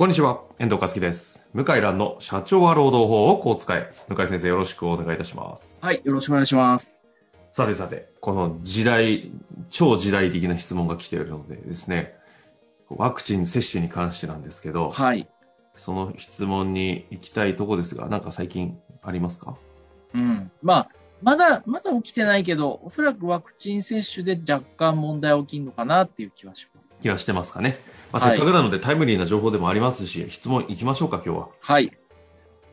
こんにちは、遠藤和樹です。向井蘭の社長は労働法をこう使え。向井先生よろしくお願いいたします。はい、よろしくお願いします。さてさて、この時代、超時代的な質問が来ているのでですね、ワクチン接種に関してなんですけど、はい。その質問に行きたいとこですが、なんか最近ありますか？うん。まあ、まだ、まだ起きてないけど、おそらくワクチン接種で若干問題起きるのかなっていう気はします。気がしてますかね。まあ、はいせっかくなのでタイムリーな情報でもありますし、質問行きましょうか、今日は。はい。行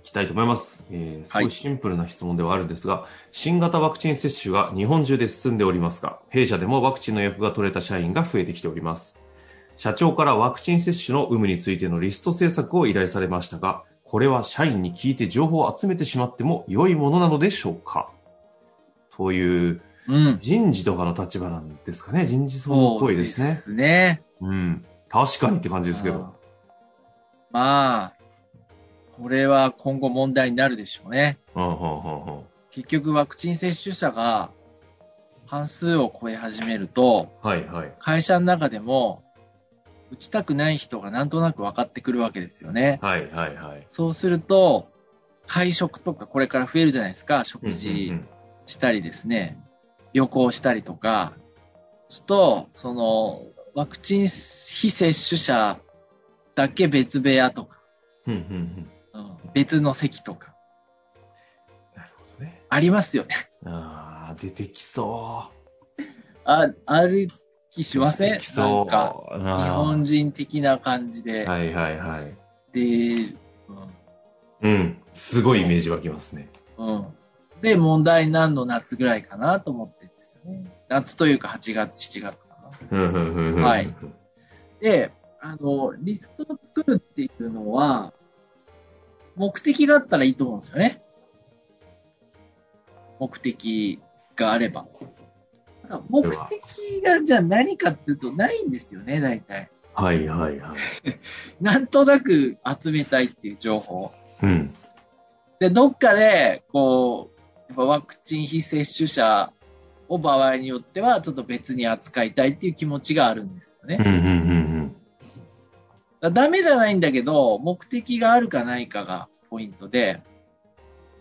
きたいと思います。えー、すはいごいシンプルな質問ではあるんですが、新型ワクチン接種が日本中で進んでおりますが、弊社でもワクチンの予約が取れた社員が増えてきております。社長からワクチン接種の有無についてのリスト制作を依頼されましたが、これは社員に聞いて情報を集めてしまっても良いものなのでしょうか？といううん。人事とかの立場なんですかね。人事層っぽいですね。ですね。うん。確かにって感じですけうんど。まあ、これは今後問題になるでしょうね。結局ワクチン接種者が半数を超え始めると、はい、はい。会社の中でも打ちたくない人がなんとなく分かってくるわけですよね。はい、はい、はい。そうすると、会食とかこれから増えるじゃないですか。うん食事したりですね。旅行したりとか。すると、その、ワクチン非接種者だけ別部屋とか、うん、うん、うん。うん別の席とか、なるほどね。ありますよね。ああ、出てきそあ、ある気う。しません？そう。なんか、日日本人的な感じで。はいはいはい。で、うん。すごいイメージ湧きますね。うん。うん。で、問題になるの夏ぐらいかなと思ってるんですよね。夏というか8月、7月かな。はい。で、あの、リストを作るっていうのは、目的があったらいいと思うんですよね。目的があれば。ただ目的がじゃあ何かっていうとないんですよね、大体。はいはいはい。なんとなく集めたいっていう情報。うん。で、どっかで、こう、やっぱワクチン非接種者を場合によっては、ちょっと別に扱いたいっていう気持ちがあるんですよね。うんうんうんだダメじゃないんだけど、目的があるかないかがポイントで、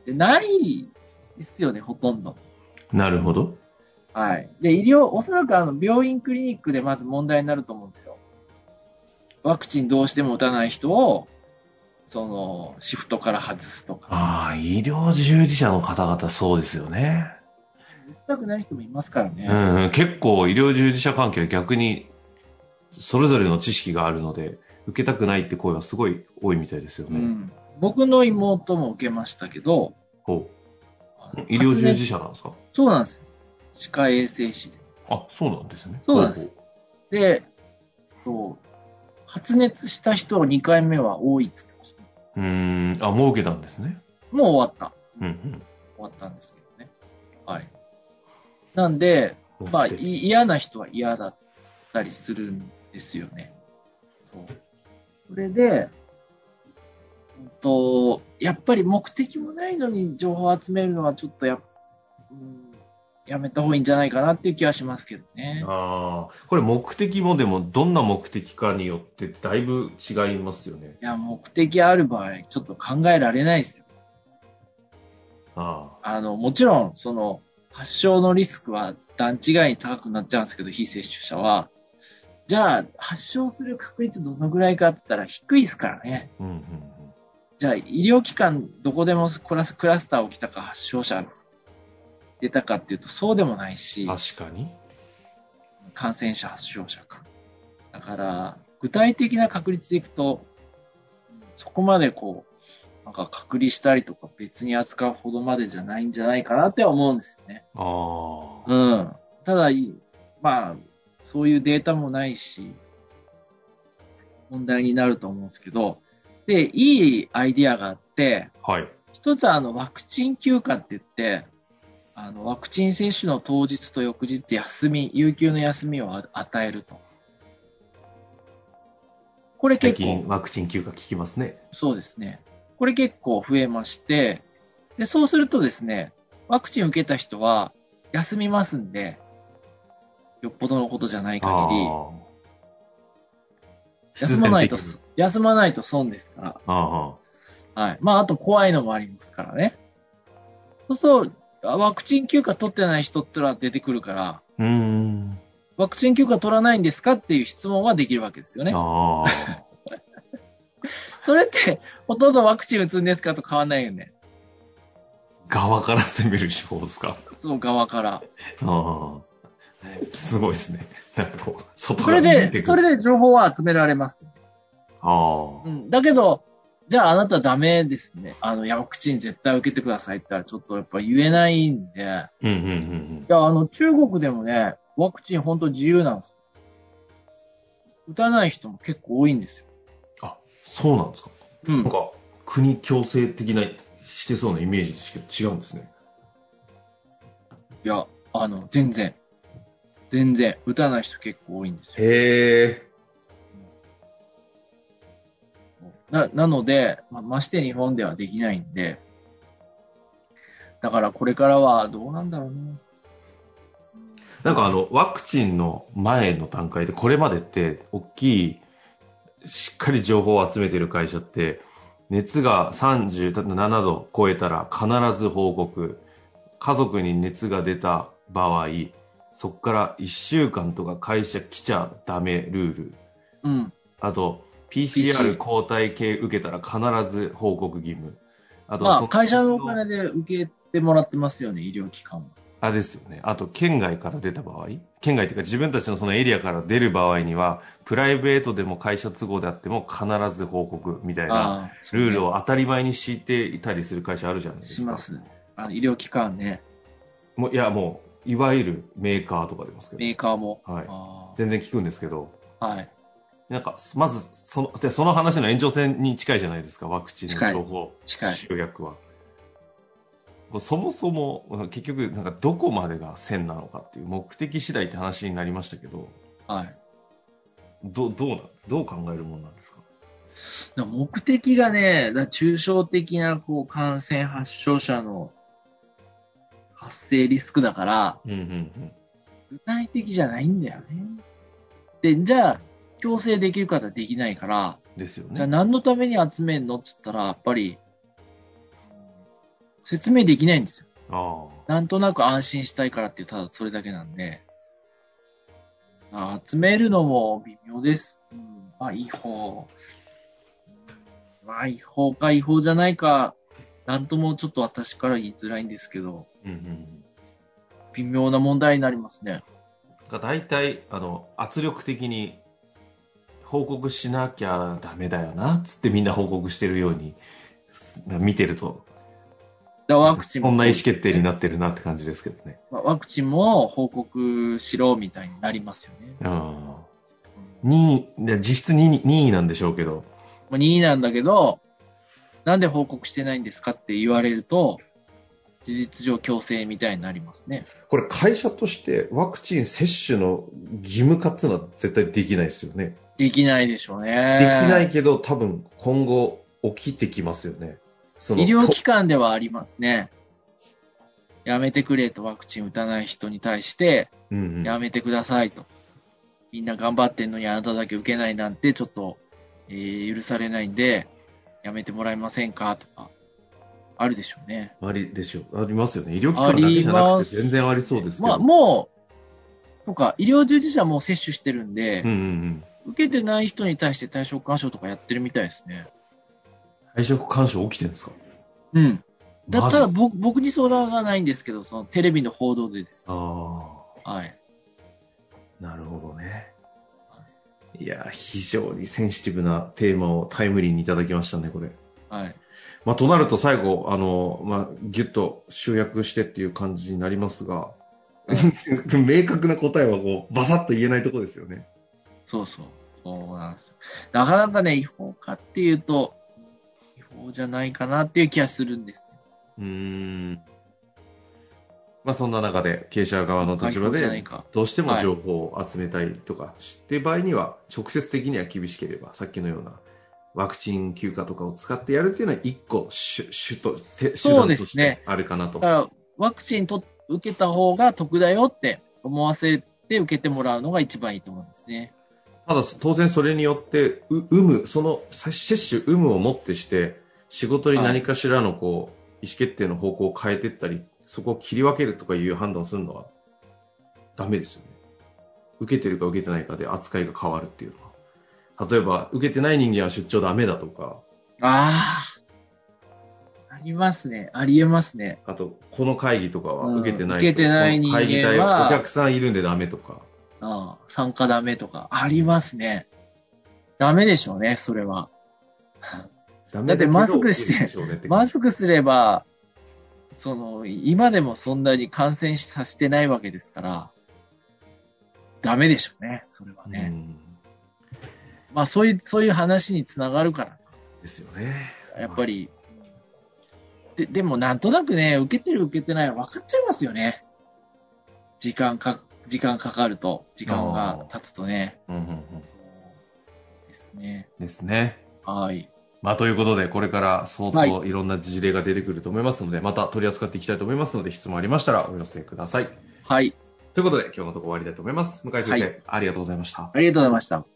でないですよね、ほとんど。うん。なるほど。はい。で、医療、おそらくあの、病院クリニックでまず問題になると思うんですよ。ワクチンどうしても打たない人を、その、シフトから外すとか。ああ、医療従事者の方々そうですよね。打ちたくない人もいますからね。うんうん。結構医療従事者関係は逆に、それぞれの知識があるので、受けたくないって声はすごい多いみたいですよね。うん。僕の妹も受けましたけど、ほう。医療従事者なんですか？そうなんですよ。歯科衛生士で。あ、そうなんですね。そうなんですで、そう発熱した人は2回目は多いっつって。うーん。あ、もう受けたんですね。もう終わった。うんうん。終わったんですけどね。はい。なんで、まあ、嫌な人は嫌だったりするんですよね。そう。それで、うんと、やっぱり目的もないのに情報を集めるのはちょっとや,、うん、やめた方がいいんじゃないかなっていう気はしますけどね。ああ、これ目的もでもどんな目的かによってだいぶ違いますよね。いや、目的ある場合、ちょっと考えられないですよ。ああの、もちろん、その、発症のリスクは段違いに高くなっちゃうんですけど、非接種者は。じゃあ、発症する確率どのぐらいかって言ったら低いですからね。あ、うんうんじゃあ、医療機関どこでもクラスクラスター起きたか発症者出たかっていうとそうでもないしうん。、確かに。感染者発症者か。だから、具体的な確率でいくと、そこまでこう、なんか隔離したりとか別に扱うほどまでじゃないんじゃないかなって思うんですよね。ああ、うん。ただ、いまあ、そういうデータもないし、問題になると思うんですけど、で、いいアイディアがあって、はい。一つはあのワクチン休暇って言って、あのワクチン接種の当日と翌日休み、有給の休みをあ与えると。これ最結構近、ワクチン休暇聞きますね。そうですね。これ結構増えまして、で、そうするとですね、ワクチン受けた人は休みますんで、よっぽどのことじゃない限り、休まないと休まないと損ですから。あはい。まあ、あと怖いのもありますからね。そうすると、ワクチン休暇取ってない人ってのは出てくるから、あ。うーん。ワクチン休暇取らないんですかっていう質問はできるわけですよね。それって、ほとんどワクチン打つんですかと変わんないよね。側から攻める手法ですか？そう、側から。ああ。すごいですね。なんかこう、外それで、から見てくる。それで情報は集められます。ああ。うん。だけど、じゃああなたダメですね。あの、いや、ワクチン絶対受けてくださいって言ったらちょっとやっぱ言えないんで。いや、うんうんうんあの、中国でもね、ワクチン本当自由なんです。打たない人も結構多いんですよ。うん。あ、そうなんですか。うんなん。か、国強制的な、してそうなイメージですけど、違うんですね。いや、あの、全然。全然。打たない人結構多いんですよ。へえ。な、なので、まあ、まして日本ではできないんで、だからこれからはどうなんだろうな。なんかあの、ワクチンの前の段階で、これまでって、大きい、しっかり情報を集めてる会社って、熱が37度超えたら必ず報告。家族に熱が出た場合、そこから1週間とか会社来ちゃダメルール。うん。あと、PCR 抗体系受けたら必ず報告義務。あと、まあ、そ会社のお金で受けてもらってますよね、医療機関は。あですよね。あと、県外から出た場合県外っていうか自分たちのそのエリアから出る場合には、プライベートでも会社都合であっても必ず報告みたいなルールをを当たり前に敷いていたりする会社あるじゃないですか。します。あの医療機関ね、もういや、もう、いわゆるメーカーとか出ますけメーカーも。ど、はい。あ全然聞くんですけど、あはい。なんか、まず、その、じゃあその話の延長線に近いじゃないですか、ワクチンの情報集約は。そもそも、結局、なんかどこまでが線なのかっていう目的次第って話になりましたけど、はい。どどうなんですどう考えるもんなんですか？目的がね、抽象的なこう感染発症者の発生リスクだから、うんうんうん。具体的じゃないんだよね。で、じゃあ、強制できる方はできないから、ですよじゃあね。何のために集めんのって言ったら、やっぱり、説明できないんですよ。あなんとなく安心したいからっていう、ただそれだけなんで、あ集めるのも微妙です。うん、まあ、違法。うんまあ、違法か違法じゃないか、なんともちょっと私から言いづらいんですけど、あ。うんうんうん。微妙な問題になりますね。が大体、あの、圧力的に報告しなきゃダメだよな、つってみんな報告してるように、見てると、ワクチンもこんな意思決定になってるなって感じですけどね。まあワクチンも報告しろみたいになりますよね。うん。2位、で実質2位、2位なんでしょうけど、まあ、2位なんだけど、なんで報告してないんですかって言われると、事実上強制みたいになりますね。これ会社としてワクチン接種の義務化っていうのは絶対できないですよね。できないでしょうね。できないけど多分今後起きてきますよね。その医療機関ではありますね。やめてくれとワクチン打たない人に対して、うんうんやめてくださいと。みんな頑張ってんのにあなただけ受けないなんてちょっと、えー許されないんで、やめてもらえませんかとか、あるでしょうね。ありでしょう。ありますよね。医療機関だけじゃなくて全然ありそうですけど。まあ、もう、とか、医療従事者はもう接種してるんでうん、うんうん。受けてない人に対して対象干渉とかやってるみたいですね。退職干渉起きてるんですか？うん。だったら僕僕に相談がないんですけど、そのテレビの報道でです。あはい。あ、なるほどね。いや、非常にセンシティブなテーマをタイムリーにいただきましたね、これ。はい。まあ、となると最後、あの、まあ、ぎゅっと集約してっていう感じになりますが、明確な答えはこう、バサッと言えないとこですよね。そうそう。そうなんですよ。なかなかね、違法かっていうと、違法じゃないかなっていう気がするんです。うーん。まあそんな中で、経営者側の立場で、か。どうしても情報を集めたいとか、って場合には、直接的には厳しければ、さっきのような、ワクチン休暇とかを使ってやるっていうのは、一個手、手と、手手段としてあるかなと。だから、ワクチンと受けた方が得だよって思わせて受けてもらうのが一番いいと思うんですね。ただ、当然それによって、う、有無、その接種有無をもってして、仕事に何かしらのこう、意思決定の方向を変えていったり、そこを切り分けるとかいう判断をするのは、ダメですよね。受けてるか受けてないかで扱いが変わるっていうのは。例えば、受けてない人間は出張ダメだとか、ああ。ありますね。ありえますね。あと、この会議とかはうん受けてないと受けてない人間は会議体はお客さんいるんでダメとか。ああ参加ダメとか。ありますね。ダメでしょうね、それは。ダメだってマスクしてマスクすれば、その、今でもそんなに感染させてないわけですから、ダメでしょうね、それはうね。んまあ、そういう、そういう話につながるから、ですよね。やっぱり、で、でもなんとなくね、受けてる受けてない分かっちゃいますよね。時間か、時間かかると、時間が経つとね。うんうんうんですね。ですね。はい。まあ、ということで、これから相は当いろんな事例が出てくると思いますので、また取り扱っていきたいと思いますので、質問ありましたらお寄せください。はい。ということで、今日のところ終わりたいと思います。向井先生、はいありがとうございました。ありがとうございました。